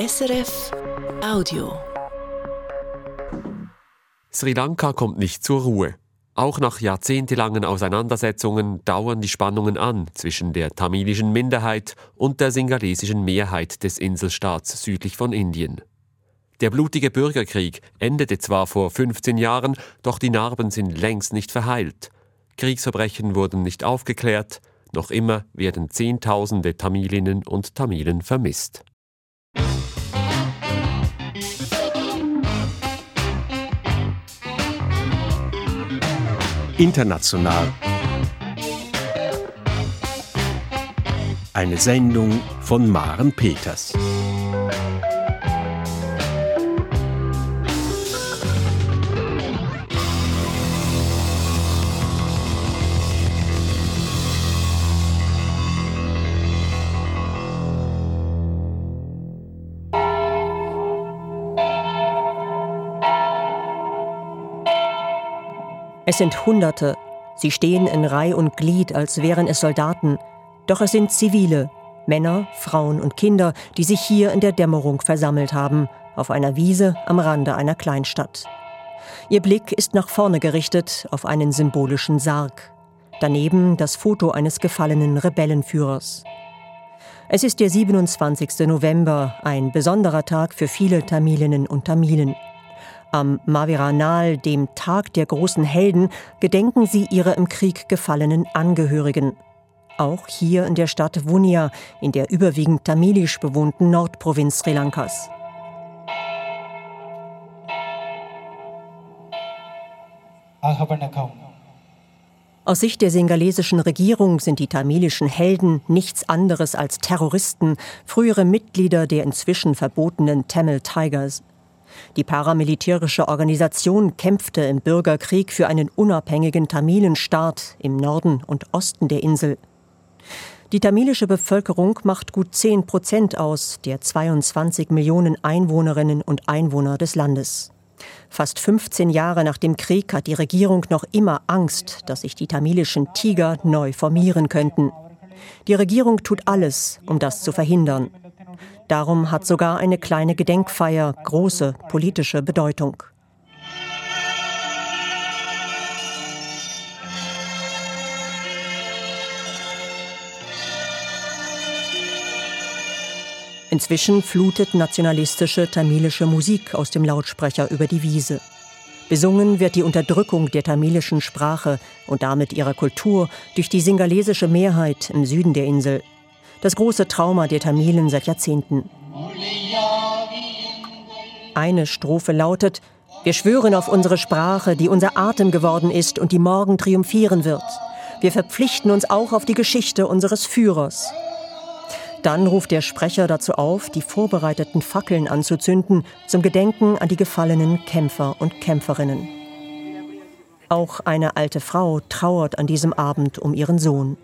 SRF Audio. Sri Lanka kommt nicht zur Ruhe. Auch nach jahrzehntelangen Auseinandersetzungen dauern die Spannungen an zwischen der tamilischen Minderheit und der singalesischen Mehrheit des Inselstaats südlich von Indien. Der blutige Bürgerkrieg endete zwar vor 15 Jahren, doch die Narben sind längst nicht verheilt. Kriegsverbrechen wurden nicht aufgeklärt, noch immer werden Zehntausende Tamilinnen und Tamilen vermisst. International. Eine Sendung von Maren Peters. Es sind Hunderte. Sie stehen in Reih und Glied, als wären es Soldaten. Doch es sind Zivile, Männer, Frauen und Kinder, die sich hier in der Dämmerung versammelt haben, auf einer Wiese am Rande einer Kleinstadt. Ihr Blick ist nach vorne gerichtet auf einen symbolischen Sarg. Daneben das Foto eines gefallenen Rebellenführers. Es ist der 27. November, ein besonderer Tag für viele Tamilinnen und Tamilen. Am Maviranal, dem Tag der großen Helden, gedenken sie ihrer im Krieg gefallenen Angehörigen. Auch hier in der Stadt Vunia, in der überwiegend tamilisch bewohnten Nordprovinz Sri Lankas. Aus Sicht der singalesischen Regierung sind die tamilischen Helden nichts anderes als Terroristen, frühere Mitglieder der inzwischen verbotenen Tamil Tigers. Die paramilitärische Organisation kämpfte im Bürgerkrieg für einen unabhängigen Tamilenstaat im Norden und Osten der Insel. Die tamilische Bevölkerung macht gut 10 Prozent aus der 22 Millionen Einwohnerinnen und Einwohner des Landes. Fast 15 Jahre nach dem Krieg hat die Regierung noch immer Angst, dass sich die tamilischen Tiger neu formieren könnten. Die Regierung tut alles, um das zu verhindern. Darum hat sogar eine kleine Gedenkfeier große politische Bedeutung. Inzwischen flutet nationalistische tamilische Musik aus dem Lautsprecher über die Wiese. Besungen wird die Unterdrückung der tamilischen Sprache und damit ihrer Kultur durch die singalesische Mehrheit im Süden der Insel das große Trauma der Tamilen seit Jahrzehnten. Eine Strophe lautet, wir schwören auf unsere Sprache, die unser Atem geworden ist und die morgen triumphieren wird. Wir verpflichten uns auch auf die Geschichte unseres Führers. Dann ruft der Sprecher dazu auf, die vorbereiteten Fackeln anzuzünden zum Gedenken an die gefallenen Kämpfer und Kämpferinnen. Auch eine alte Frau trauert an diesem Abend um ihren Sohn.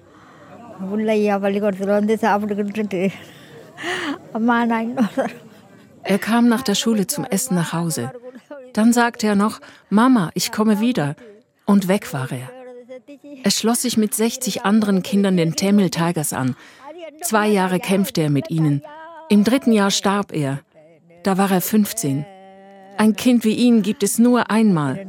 Er kam nach der Schule zum Essen nach Hause. Dann sagte er noch, Mama, ich komme wieder. Und weg war er. Er schloss sich mit 60 anderen Kindern den Tamil Tigers an. Zwei Jahre kämpfte er mit ihnen. Im dritten Jahr starb er. Da war er 15. Ein Kind wie ihn gibt es nur einmal.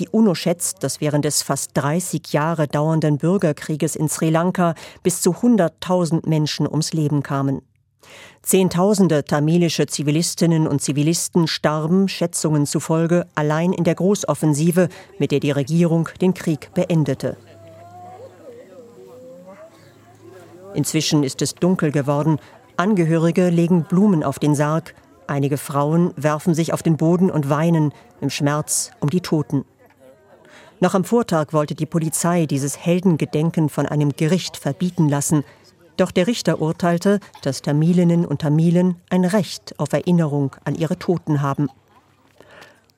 Die UNO schätzt, dass während des fast 30 Jahre dauernden Bürgerkrieges in Sri Lanka bis zu 100.000 Menschen ums Leben kamen. Zehntausende tamilische Zivilistinnen und Zivilisten starben, Schätzungen zufolge, allein in der Großoffensive, mit der die Regierung den Krieg beendete. Inzwischen ist es dunkel geworden. Angehörige legen Blumen auf den Sarg. Einige Frauen werfen sich auf den Boden und weinen im Schmerz um die Toten. Noch am Vortag wollte die Polizei dieses Heldengedenken von einem Gericht verbieten lassen. Doch der Richter urteilte, dass Tamilinnen und Tamilen ein Recht auf Erinnerung an ihre Toten haben.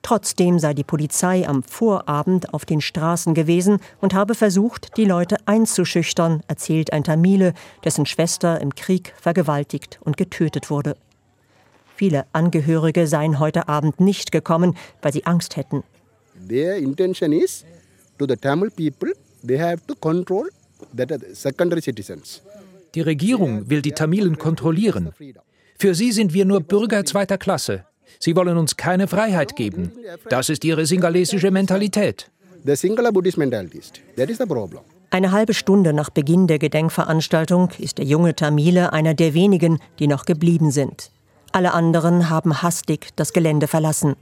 Trotzdem sei die Polizei am Vorabend auf den Straßen gewesen und habe versucht, die Leute einzuschüchtern, erzählt ein Tamile, dessen Schwester im Krieg vergewaltigt und getötet wurde. Viele Angehörige seien heute Abend nicht gekommen, weil sie Angst hätten. Their intention is to the Tamil people, they have to control that secondary citizens. Die Regierung will die Tamilen kontrollieren. Für sie sind wir nur Bürger zweiter Klasse. Sie wollen uns keine Freiheit geben. Das ist ihre singalesische Mentalität. Eine halbe Stunde nach Beginn der Gedenkveranstaltung ist der junge Tamile einer der wenigen, die noch geblieben sind. Alle anderen haben hastig das Gelände verlassen.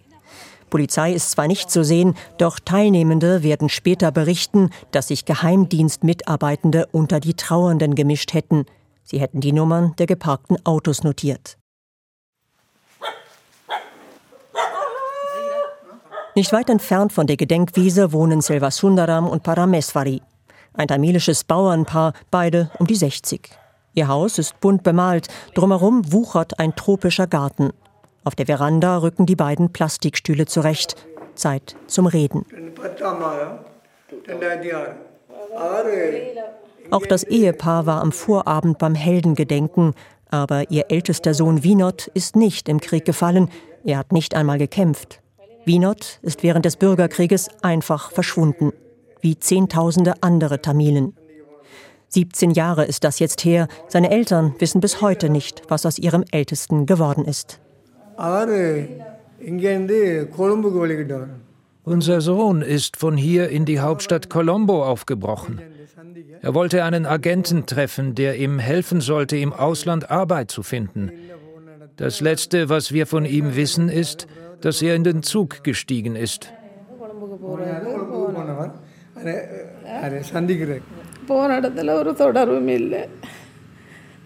Polizei ist zwar nicht zu sehen, doch Teilnehmende werden später berichten, dass sich Geheimdienstmitarbeitende unter die Trauernden gemischt hätten. Sie hätten die Nummern der geparkten Autos notiert. Nicht weit entfernt von der Gedenkwiese wohnen Selvasundaram und Parameswari. Ein tamilisches Bauernpaar, beide um die 60. Ihr Haus ist bunt bemalt, drumherum wuchert ein tropischer Garten. Auf der Veranda rücken die beiden Plastikstühle zurecht. Zeit zum Reden. Auch das Ehepaar war am Vorabend beim Heldengedenken, aber ihr ältester Sohn Winot ist nicht im Krieg gefallen, er hat nicht einmal gekämpft. Winot ist während des Bürgerkrieges einfach verschwunden, wie Zehntausende andere Tamilen. 17 Jahre ist das jetzt her, seine Eltern wissen bis heute nicht, was aus ihrem Ältesten geworden ist. Unser Sohn ist von hier in die Hauptstadt Colombo aufgebrochen. Er wollte einen Agenten treffen, der ihm helfen sollte, im Ausland Arbeit zu finden. Das Letzte, was wir von ihm wissen, ist, dass er in den Zug gestiegen ist. போன ஒரு தொடர்பும் இல்லை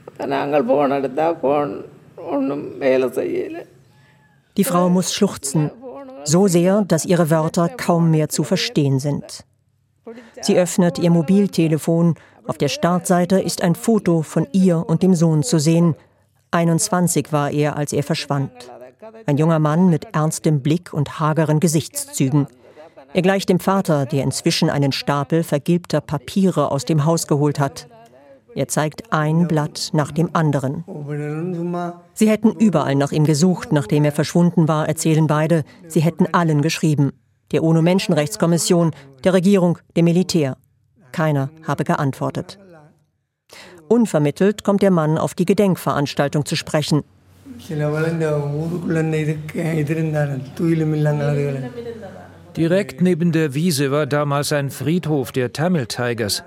அப்போ நாங்கள் போன போன் ஒன்றும் வேலை செய்யலை die Frau muss schluchzen, so sehr, dass ihre Wörter kaum mehr zu verstehen sind. Sie öffnet ihr Mobiltelefon. Auf der Startseite ist ein Foto von ihr und dem Sohn zu sehen. 21 war er, als er verschwand. Ein junger Mann mit ernstem Blick und hageren Gesichtszügen. Er gleicht dem Vater, der inzwischen einen Stapel vergilbter Papiere aus dem Haus geholt hat. Er zeigt ein Blatt nach dem anderen. Sie hätten überall nach ihm gesucht, nachdem er verschwunden war, erzählen beide. Sie hätten allen geschrieben. Der UNO-Menschenrechtskommission, der Regierung, dem Militär. Keiner habe geantwortet. Unvermittelt kommt der Mann auf die Gedenkveranstaltung zu sprechen. Direkt neben der Wiese war damals ein Friedhof der Tamil Tigers.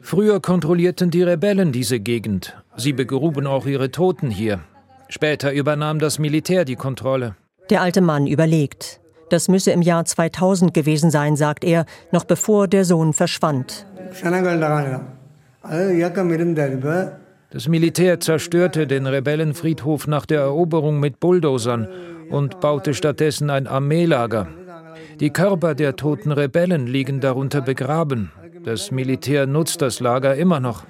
Früher kontrollierten die Rebellen diese Gegend. Sie begruben auch ihre Toten hier. Später übernahm das Militär die Kontrolle. Der alte Mann überlegt. Das müsse im Jahr 2000 gewesen sein, sagt er, noch bevor der Sohn verschwand. Das Militär zerstörte den Rebellenfriedhof nach der Eroberung mit Bulldozern und baute stattdessen ein Armeelager. Die Körper der toten Rebellen liegen darunter begraben. Das Militär nutzt das Lager immer noch.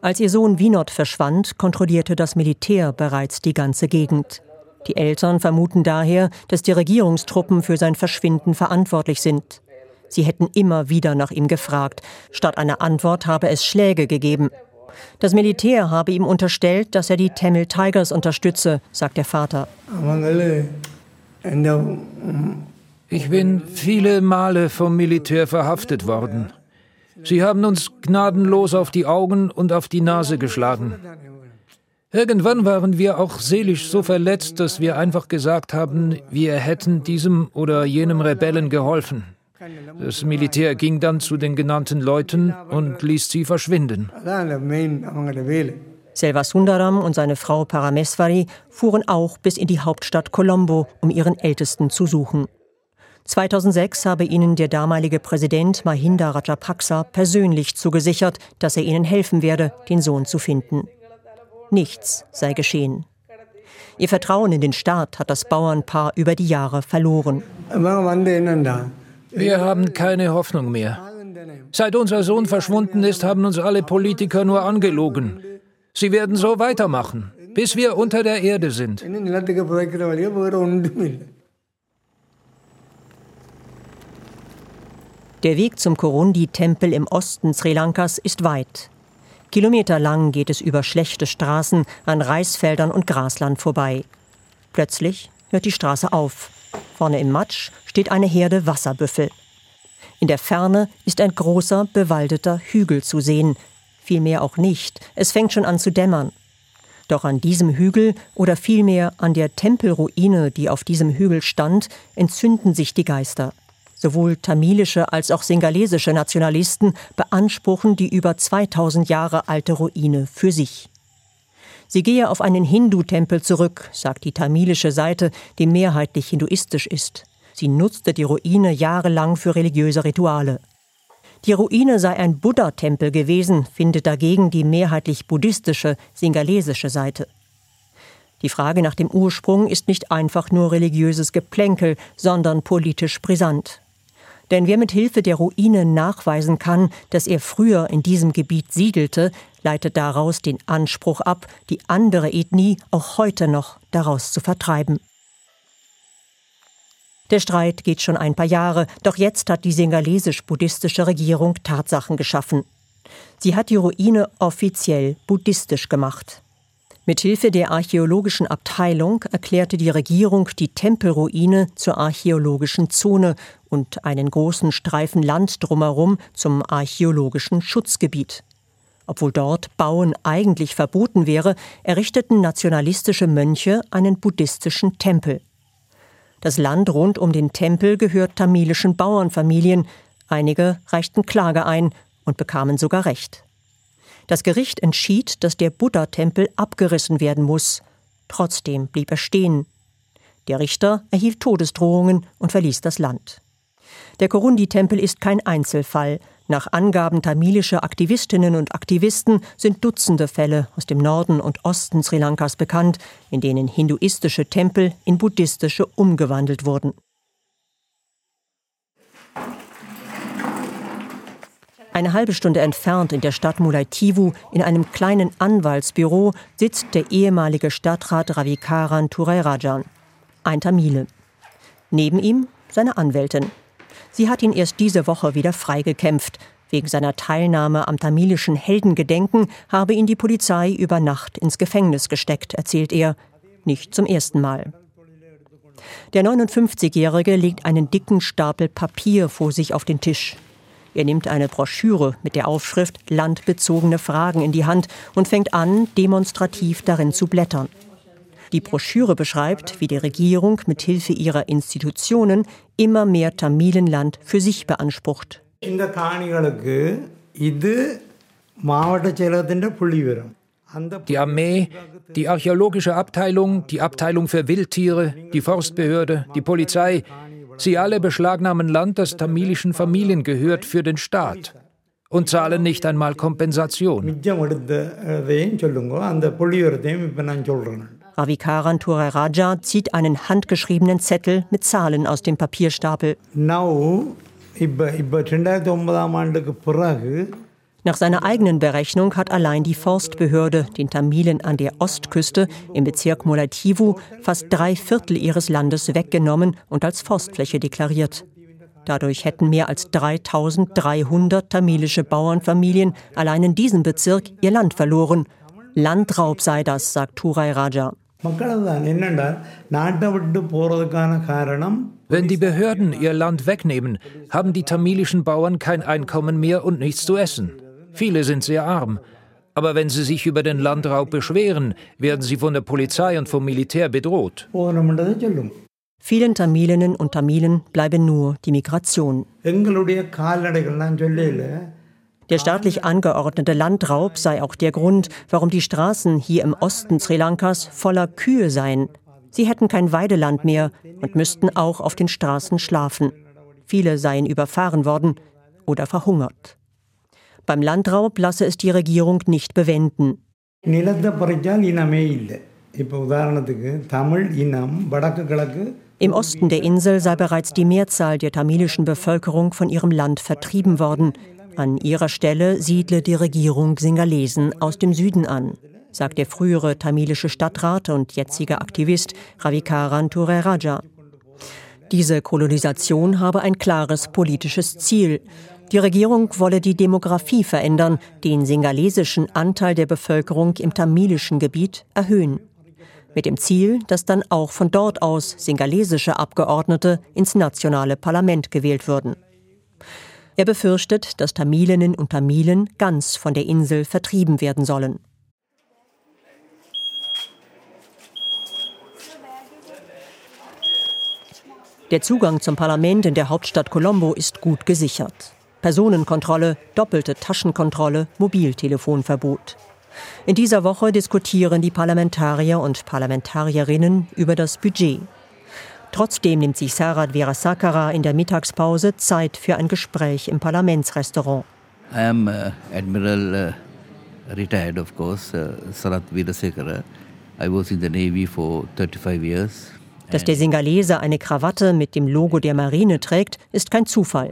Als ihr Sohn Winot verschwand, kontrollierte das Militär bereits die ganze Gegend. Die Eltern vermuten daher, dass die Regierungstruppen für sein Verschwinden verantwortlich sind. Sie hätten immer wieder nach ihm gefragt. Statt einer Antwort habe es Schläge gegeben. Das Militär habe ihm unterstellt, dass er die Tamil Tigers unterstütze, sagt der Vater. Ich bin viele Male vom Militär verhaftet worden. Sie haben uns gnadenlos auf die Augen und auf die Nase geschlagen. Irgendwann waren wir auch seelisch so verletzt, dass wir einfach gesagt haben, wir hätten diesem oder jenem Rebellen geholfen. Das Militär ging dann zu den genannten Leuten und ließ sie verschwinden. Selva Sundaram und seine Frau Parameswari fuhren auch bis in die Hauptstadt Colombo, um ihren Ältesten zu suchen. 2006 habe ihnen der damalige Präsident Mahinda Rajapaksa persönlich zugesichert, dass er ihnen helfen werde, den Sohn zu finden. Nichts sei geschehen. Ihr Vertrauen in den Staat hat das Bauernpaar über die Jahre verloren. Wir haben keine Hoffnung mehr. Seit unser Sohn verschwunden ist, haben uns alle Politiker nur angelogen. Sie werden so weitermachen, bis wir unter der Erde sind. Der Weg zum Korundi-Tempel im Osten Sri Lankas ist weit. Kilometerlang geht es über schlechte Straßen an Reisfeldern und Grasland vorbei. Plötzlich hört die Straße auf. Vorne im Matsch steht eine Herde Wasserbüffel. In der Ferne ist ein großer, bewaldeter Hügel zu sehen. vielmehr auch nicht. Es fängt schon an zu dämmern. Doch an diesem Hügel oder vielmehr an der Tempelruine, die auf diesem Hügel stand, entzünden sich die Geister. Sowohl tamilische als auch singalesische Nationalisten beanspruchen die über 2000 Jahre alte Ruine für sich. Sie gehe auf einen Hindu-Tempel zurück, sagt die tamilische Seite, die mehrheitlich hinduistisch ist. Sie nutzte die Ruine jahrelang für religiöse Rituale. Die Ruine sei ein Buddha-Tempel gewesen, findet dagegen die mehrheitlich buddhistische, singalesische Seite. Die Frage nach dem Ursprung ist nicht einfach nur religiöses Geplänkel, sondern politisch brisant. Denn wer mit Hilfe der Ruine nachweisen kann, dass er früher in diesem Gebiet siedelte, leitet daraus den Anspruch ab, die andere Ethnie auch heute noch daraus zu vertreiben. Der Streit geht schon ein paar Jahre, doch jetzt hat die singalesisch-buddhistische Regierung Tatsachen geschaffen. Sie hat die Ruine offiziell buddhistisch gemacht. Mithilfe der archäologischen Abteilung erklärte die Regierung die Tempelruine zur archäologischen Zone und einen großen Streifen Land drumherum zum archäologischen Schutzgebiet. Obwohl dort Bauen eigentlich verboten wäre, errichteten nationalistische Mönche einen buddhistischen Tempel. Das Land rund um den Tempel gehört tamilischen Bauernfamilien, einige reichten Klage ein und bekamen sogar Recht. Das Gericht entschied, dass der Buddha-Tempel abgerissen werden muss. Trotzdem blieb er stehen. Der Richter erhielt Todesdrohungen und verließ das Land. Der Korundi-Tempel ist kein Einzelfall. Nach Angaben tamilischer Aktivistinnen und Aktivisten sind Dutzende Fälle aus dem Norden und Osten Sri Lankas bekannt, in denen hinduistische Tempel in buddhistische umgewandelt wurden. Eine halbe Stunde entfernt in der Stadt Mulaitivu, in einem kleinen Anwaltsbüro, sitzt der ehemalige Stadtrat Ravikaran Turerajan, ein Tamile. Neben ihm seine Anwältin. Sie hat ihn erst diese Woche wieder freigekämpft. Wegen seiner Teilnahme am tamilischen Heldengedenken habe ihn die Polizei über Nacht ins Gefängnis gesteckt, erzählt er. Nicht zum ersten Mal. Der 59-Jährige legt einen dicken Stapel Papier vor sich auf den Tisch. Er nimmt eine Broschüre mit der Aufschrift Landbezogene Fragen in die Hand und fängt an, demonstrativ darin zu blättern. Die Broschüre beschreibt, wie die Regierung mit Hilfe ihrer Institutionen immer mehr Tamilenland für sich beansprucht. Die Armee, die archäologische Abteilung, die Abteilung für Wildtiere, die Forstbehörde, die Polizei, Sie alle beschlagnahmen Land, das tamilischen Familien gehört, für den Staat und zahlen nicht einmal Kompensation. Ravikaran Raja zieht einen handgeschriebenen Zettel mit Zahlen aus dem Papierstapel. Now, nach seiner eigenen Berechnung hat allein die Forstbehörde den Tamilen an der Ostküste im Bezirk Molativu fast drei Viertel ihres Landes weggenommen und als Forstfläche deklariert. Dadurch hätten mehr als 3300 tamilische Bauernfamilien allein in diesem Bezirk ihr Land verloren. Landraub sei das, sagt Turai Raja. Wenn die Behörden ihr Land wegnehmen, haben die tamilischen Bauern kein Einkommen mehr und nichts zu essen. Viele sind sehr arm. Aber wenn sie sich über den Landraub beschweren, werden sie von der Polizei und vom Militär bedroht. Vielen Tamilinnen und Tamilen bleibe nur die Migration. Der staatlich angeordnete Landraub sei auch der Grund, warum die Straßen hier im Osten Sri Lankas voller Kühe seien. Sie hätten kein Weideland mehr und müssten auch auf den Straßen schlafen. Viele seien überfahren worden oder verhungert. Beim Landraub lasse es die Regierung nicht bewenden. Im Osten der Insel sei bereits die Mehrzahl der tamilischen Bevölkerung von ihrem Land vertrieben worden. An ihrer Stelle siedle die Regierung Singalesen aus dem Süden an, sagt der frühere tamilische Stadtrat und jetzige Aktivist Ravikaran Tureraja. Diese Kolonisation habe ein klares politisches Ziel. Die Regierung wolle die Demografie verändern, den singalesischen Anteil der Bevölkerung im tamilischen Gebiet erhöhen. Mit dem Ziel, dass dann auch von dort aus singalesische Abgeordnete ins nationale Parlament gewählt würden. Er befürchtet, dass Tamilinnen und Tamilen ganz von der Insel vertrieben werden sollen. Der Zugang zum Parlament in der Hauptstadt Colombo ist gut gesichert. Personenkontrolle, doppelte Taschenkontrolle, Mobiltelefonverbot. In dieser Woche diskutieren die Parlamentarier und Parlamentarierinnen über das Budget. Trotzdem nimmt sich Sarat Virasakara in der Mittagspause Zeit für ein Gespräch im Parlamentsrestaurant. I am uh, Admiral uh, retired, of course, uh, Sarat Virasakara. I was in the Navy for 35 years. Dass der Singalese eine Krawatte mit dem Logo der Marine trägt, ist kein Zufall.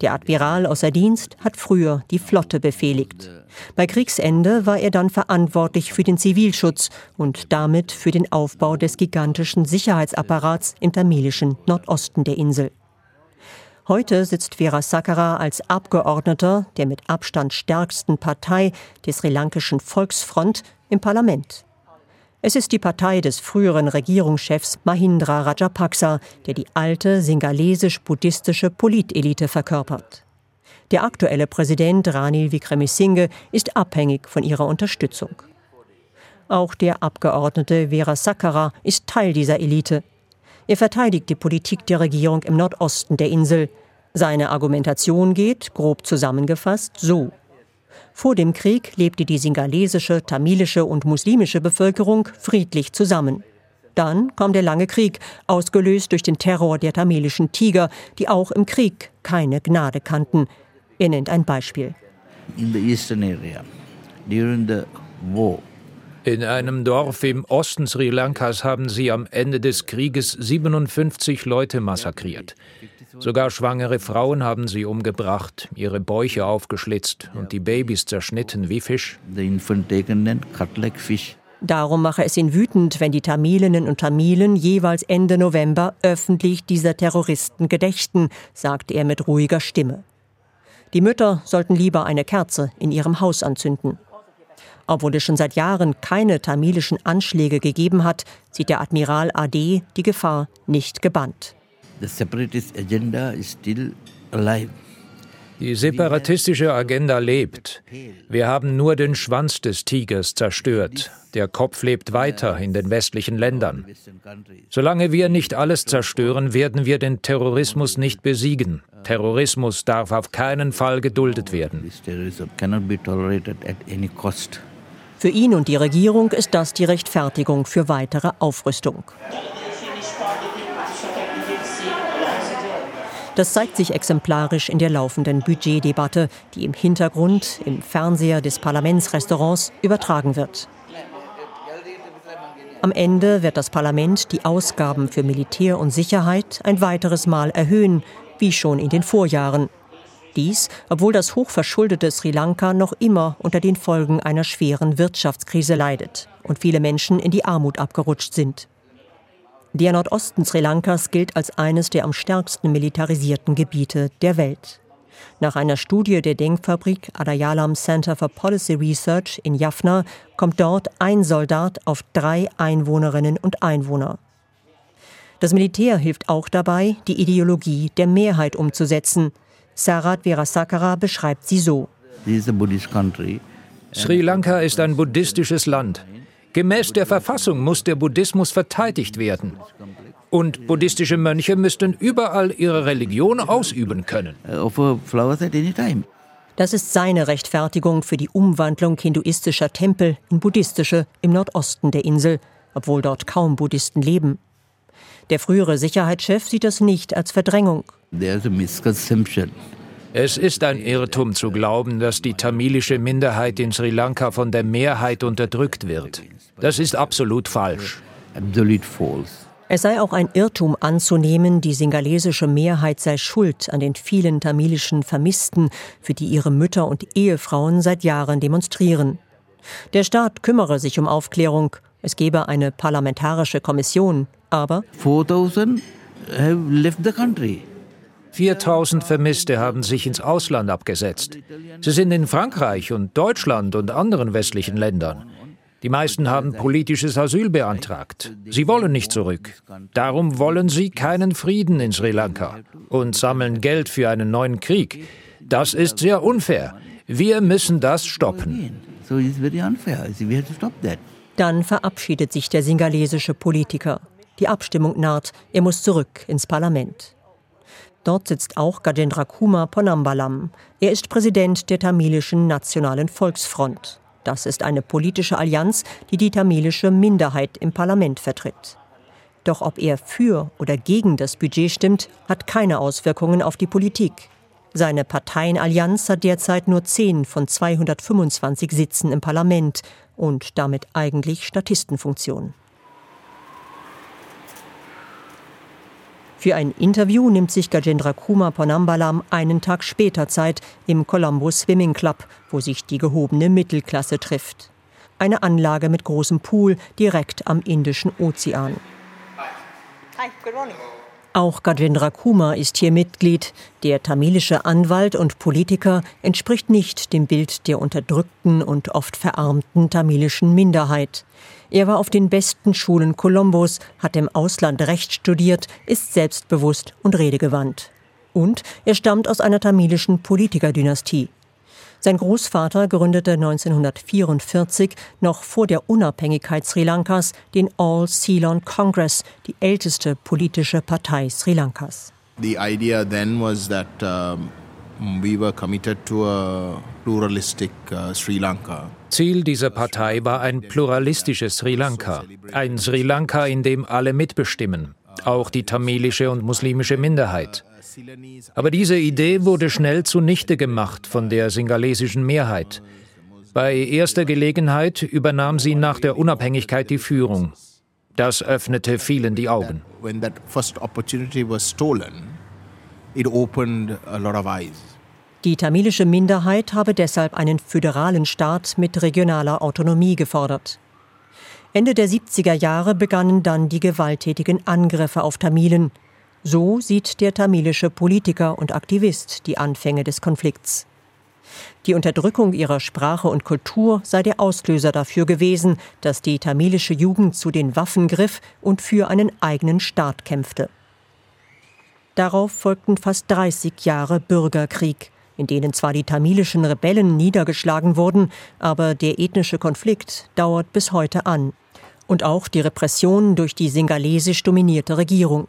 Der Admiral außer Dienst hat früher die Flotte befehligt. Bei Kriegsende war er dann verantwortlich für den Zivilschutz und damit für den Aufbau des gigantischen Sicherheitsapparats im tamilischen Nordosten der Insel. Heute sitzt Vera Sakara als Abgeordneter der mit Abstand stärksten Partei der sri lankischen Volksfront im Parlament. Es ist die Partei des früheren Regierungschefs Mahindra Rajapaksa, der die alte singalesisch-buddhistische Politelite verkörpert. Der aktuelle Präsident Ranil Wickremesinghe ist abhängig von ihrer Unterstützung. Auch der Abgeordnete Vera Sakara ist Teil dieser Elite. Er verteidigt die Politik der Regierung im Nordosten der Insel. Seine Argumentation geht, grob zusammengefasst, so. Vor dem Krieg lebte die singalesische, tamilische und muslimische Bevölkerung friedlich zusammen. Dann kam der lange Krieg, ausgelöst durch den Terror der tamilischen Tiger, die auch im Krieg keine Gnade kannten. Er nennt ein Beispiel. In the eastern area, during the war, In einem Dorf im Osten Sri Lankas haben sie am Ende des Krieges 57 Leute massakriert. Sogar schwangere Frauen haben sie umgebracht, ihre Bäuche aufgeschlitzt und die Babys zerschnitten wie Fisch. Darum mache es ihn wütend, wenn die Tamilinnen und Tamilen jeweils Ende November öffentlich dieser Terroristen gedächten, sagt er mit ruhiger Stimme. Die Mütter sollten lieber eine Kerze in ihrem Haus anzünden. Obwohl es schon seit Jahren keine tamilischen Anschläge gegeben hat, sieht der Admiral AD die Gefahr nicht gebannt. The separatist agenda is still alive. Die separatistische Agenda lebt. Wir haben nur den Schwanz des Tigers zerstört. Der Kopf lebt weiter in den westlichen Ländern. Solange wir nicht alles zerstören, werden wir den Terrorismus nicht besiegen. Terrorismus darf auf keinen Fall geduldet werden. This terrorism cannot be tolerated at any cost. Für ihn und die Regierung ist das die Rechtfertigung für weitere Aufrüstung. Das zeigt sich exemplarisch in der laufenden Budgetdebatte, die im Hintergrund im Fernseher des Parlamentsrestaurants übertragen wird. Am Ende wird das Parlament die Ausgaben für Militär und Sicherheit ein weiteres Mal erhöhen, wie schon in den Vorjahren. Dies, obwohl das hochverschuldete Sri Lanka noch immer unter den Folgen einer schweren Wirtschaftskrise leidet und viele Menschen in die Armut abgerutscht sind. Der Nordosten Sri Lankas gilt als eines der am stärksten militarisierten Gebiete der Welt. Nach einer Studie der Denkfabrik Adayalam Center for Policy Research in Jaffna kommt dort ein Soldat auf drei Einwohnerinnen und Einwohner. Das Militär hilft auch dabei, die Ideologie der Mehrheit umzusetzen. Sarat Virasakara beschreibt sie so. Sri Lanka ist ein buddhistisches Land. Gemäß der Verfassung muss der Buddhismus verteidigt werden. Und buddhistische Mönche müssten überall ihre Religion ausüben können. Time. Das ist seine Rechtfertigung für die Umwandlung hinduistischer Tempel in buddhistische im Nordosten der Insel, obwohl dort kaum Buddhisten leben. Der frühere Sicherheitschef sieht das nicht als Verdrängung. There's a misconception. Es ist ein Irrtum zu glauben, dass die tamilische Minderheit in Sri Lanka von der Mehrheit unterdrückt wird. Das ist absolut falsch. Es sei auch ein Irrtum anzunehmen, die singalesische Mehrheit sei schuld an den vielen tamilischen Vermissten, für die ihre Mütter und Ehefrauen seit Jahren demonstrieren. Der Staat kümmere sich um Aufklärung, es gebe eine parlamentarische Kommission, aber 4,000 have left the country. 4000 Vermisste haben sich ins Ausland abgesetzt. Sie sind in Frankreich und Deutschland und anderen westlichen Ländern. Die meisten haben politisches Asyl beantragt. Sie wollen nicht zurück. Darum wollen sie keinen Frieden in Sri Lanka und sammeln Geld für einen neuen Krieg. Das ist sehr unfair. Wir müssen das stoppen. Dann verabschiedet sich der singalesische Politiker. Die Abstimmung naht, er muss zurück ins Parlament. Dort sitzt auch Gajendra Kumar Ponambalam. Er ist Präsident der tamilischen Nationalen Volksfront. Das ist eine politische Allianz, die die tamilische Minderheit im Parlament vertritt. Doch ob er für oder gegen das Budget stimmt, hat keine Auswirkungen auf die Politik. Seine Parteienallianz hat derzeit nur 10 von 225 Sitzen im Parlament und damit eigentlich Statistenfunktion. Für ein Interview nimmt sich Gajendra Kumar Ponambalam einen Tag später Zeit im Colombo Swimming Club, wo sich die gehobene Mittelklasse trifft. Eine Anlage mit großem Pool direkt am Indischen Ozean. Hi, good morning. Auch Gajendra Kumar ist hier Mitglied. Der tamilische Anwalt und Politiker entspricht nicht dem Bild der unterdrückten und oft verarmten tamilischen Minderheit. Er war auf den besten Schulen Colombos, hat im Ausland Recht studiert, ist selbstbewusst und redegewandt. Und er stammt aus einer tamilischen Politikerdynastie. Sein Großvater gründete 1944, noch vor der Unabhängigkeit Sri Lankas, den All Ceylon Congress, die älteste politische Partei Sri Lankas. The idea then was that um, we were committed to a pluralistic uh, Sri Lanka. Ziel dieser Partei war ein pluralistisches Sri Lanka, ein Sri Lanka, in dem alle mitbestimmen, auch die tamilische und muslimische Minderheit. Aber diese Idee wurde schnell zunichte gemacht von der singalesischen Mehrheit. Bei erster Gelegenheit übernahm sie nach der Unabhängigkeit die Führung. Das öffnete vielen die Augen. Die tamilische Minderheit habe deshalb einen föderalen Staat mit regionaler Autonomie gefordert. Ende der 70er Jahre begannen dann die gewalttätigen Angriffe auf Tamilen. So sieht der tamilische Politiker und Aktivist die Anfänge des Konflikts. Die Unterdrückung ihrer Sprache und Kultur sei der Auslöser dafür gewesen, dass die tamilische Jugend zu den Waffen griff und für einen eigenen Staat kämpfte. Darauf folgten fast 30 Jahre Bürgerkrieg, in denen zwar die tamilischen Rebellen niedergeschlagen wurden, aber der ethnische Konflikt dauert bis heute an. Und auch die Repression durch die singalesisch dominierte Regierung.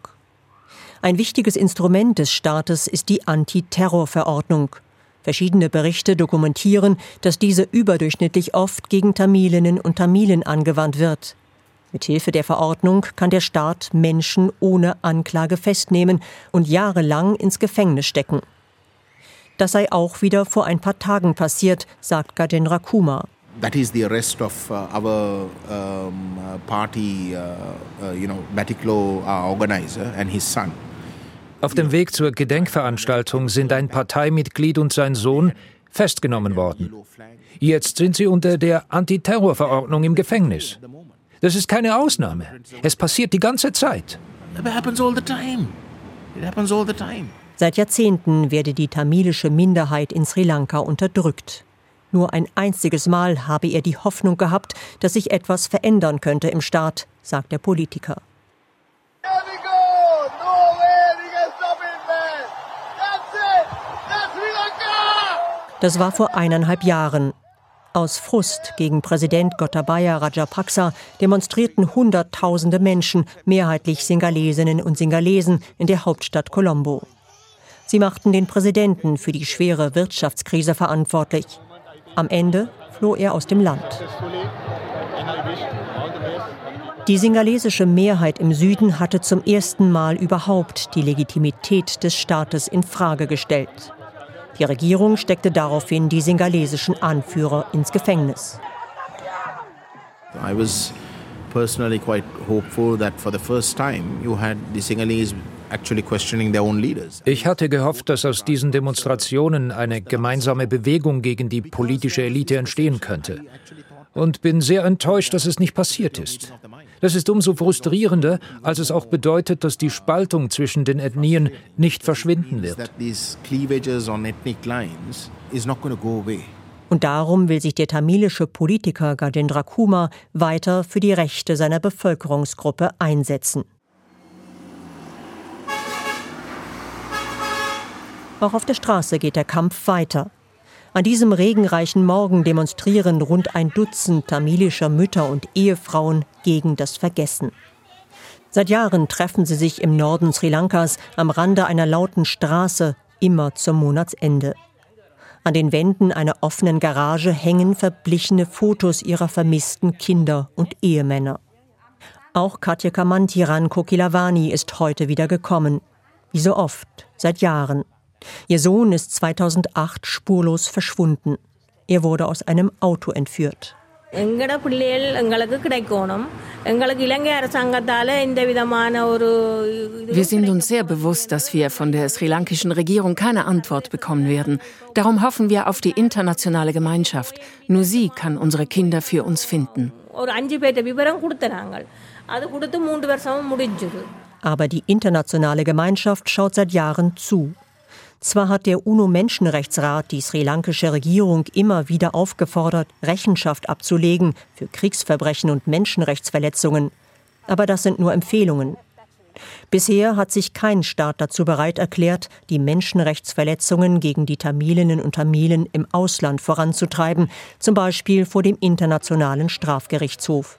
Ein wichtiges Instrument des Staates ist die Antiterrorverordnung. Verschiedene Berichte dokumentieren, dass diese überdurchschnittlich oft gegen Tamilinnen und Tamilen angewandt wird. Mithilfe der Verordnung kann der Staat Menschen ohne Anklage festnehmen und jahrelang ins Gefängnis stecken. Das sei auch wieder vor ein paar Tagen passiert, sagt Gajendra Kumar. That is the arrest of uh, our um, party, uh, uh, you. Auf dem Weg zur Gedenkveranstaltung sind ein Parteimitglied und sein Sohn festgenommen worden. Jetzt sind sie unter der Antiterrorverordnung im Gefängnis. Das ist keine Ausnahme. Es passiert die ganze Zeit. Seit Jahrzehnten werde die tamilische Minderheit in Sri Lanka unterdrückt. Nur ein einziges Mal habe er die Hoffnung gehabt, dass sich etwas verändern könnte im Staat, sagt der Politiker. Das war vor eineinhalb Jahren. Aus Frust gegen Präsident Gotabaya Rajapaksa demonstrierten Hunderttausende Menschen, mehrheitlich Singalesinnen und Singalesen, in der Hauptstadt Colombo. Sie machten den Präsidenten für die schwere Wirtschaftskrise verantwortlich. Am Ende floh er aus dem Land. Die singalesische Mehrheit im Süden hatte zum ersten Mal überhaupt die Legitimität des Staates in Frage gestellt. Die Regierung steckte daraufhin die singalesischen Anführer ins Gefängnis. I was personally quite hopeful that for the first time you had the Sinhalese ich hatte gehofft, dass aus diesen Demonstrationen eine gemeinsame Bewegung gegen die politische Elite entstehen könnte. Und bin sehr enttäuscht, dass es nicht passiert ist. Das ist umso frustrierender, als es auch bedeutet, dass die Spaltung zwischen den Ethnien nicht verschwinden wird. Und darum will sich der tamilische Politiker Gajendra Kumar weiter für die Rechte seiner Bevölkerungsgruppe einsetzen. Auch auf der Straße geht der Kampf weiter. An diesem regenreichen Morgen demonstrieren rund ein Dutzend tamilischer Mütter und Ehefrauen gegen das Vergessen. Seit Jahren treffen sie sich im Norden Sri Lankas am Rande einer lauten Straße, immer zum Monatsende. An den Wänden einer offenen Garage hängen verblichene Fotos ihrer vermissten Kinder und Ehemänner. Auch Katja Kamantiran Kokilavani ist heute wieder gekommen. Wie so oft, seit Jahren. Ihr Sohn ist 2008 spurlos verschwunden. Er wurde aus einem Auto entführt. Wir sind uns sehr bewusst, dass wir von der sri lankischen Regierung keine Antwort bekommen werden. Darum hoffen wir auf die internationale Gemeinschaft. Nur sie kann unsere Kinder für uns finden. Aber die internationale Gemeinschaft schaut seit Jahren zu. Zwar hat der UNO-Menschenrechtsrat die sri lankische Regierung immer wieder aufgefordert, Rechenschaft abzulegen für Kriegsverbrechen und Menschenrechtsverletzungen, aber das sind nur Empfehlungen. Bisher hat sich kein Staat dazu bereit erklärt, die Menschenrechtsverletzungen gegen die Tamilinnen und Tamilen im Ausland voranzutreiben, zum Beispiel vor dem Internationalen Strafgerichtshof.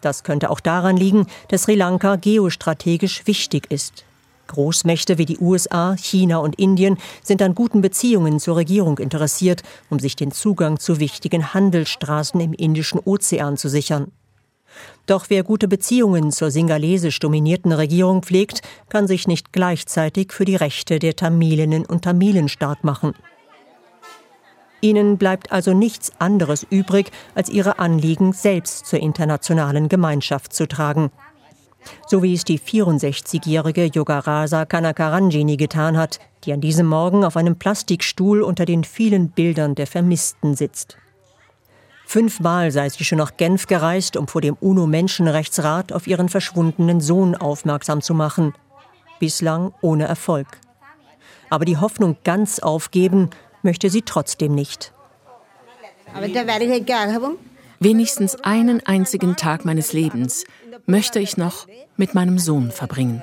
Das könnte auch daran liegen, dass Sri Lanka geostrategisch wichtig ist. Großmächte wie die USA, China und Indien sind an guten Beziehungen zur Regierung interessiert, um sich den Zugang zu wichtigen Handelsstraßen im Indischen Ozean zu sichern. Doch wer gute Beziehungen zur singalesisch dominierten Regierung pflegt, kann sich nicht gleichzeitig für die Rechte der Tamilinnen und Tamilen stark machen. Ihnen bleibt also nichts anderes übrig, als ihre Anliegen selbst zur internationalen Gemeinschaft zu tragen so wie es die 64-jährige Yogarasa Kanakaranjini getan hat, die an diesem Morgen auf einem Plastikstuhl unter den vielen Bildern der Vermissten sitzt. Fünfmal sei sie schon nach Genf gereist, um vor dem UNO-Menschenrechtsrat auf ihren verschwundenen Sohn aufmerksam zu machen. Bislang ohne Erfolg. Aber die Hoffnung ganz aufgeben möchte sie trotzdem nicht. Wenigstens einen einzigen Tag meines Lebens möchte ich noch mit meinem Sohn verbringen.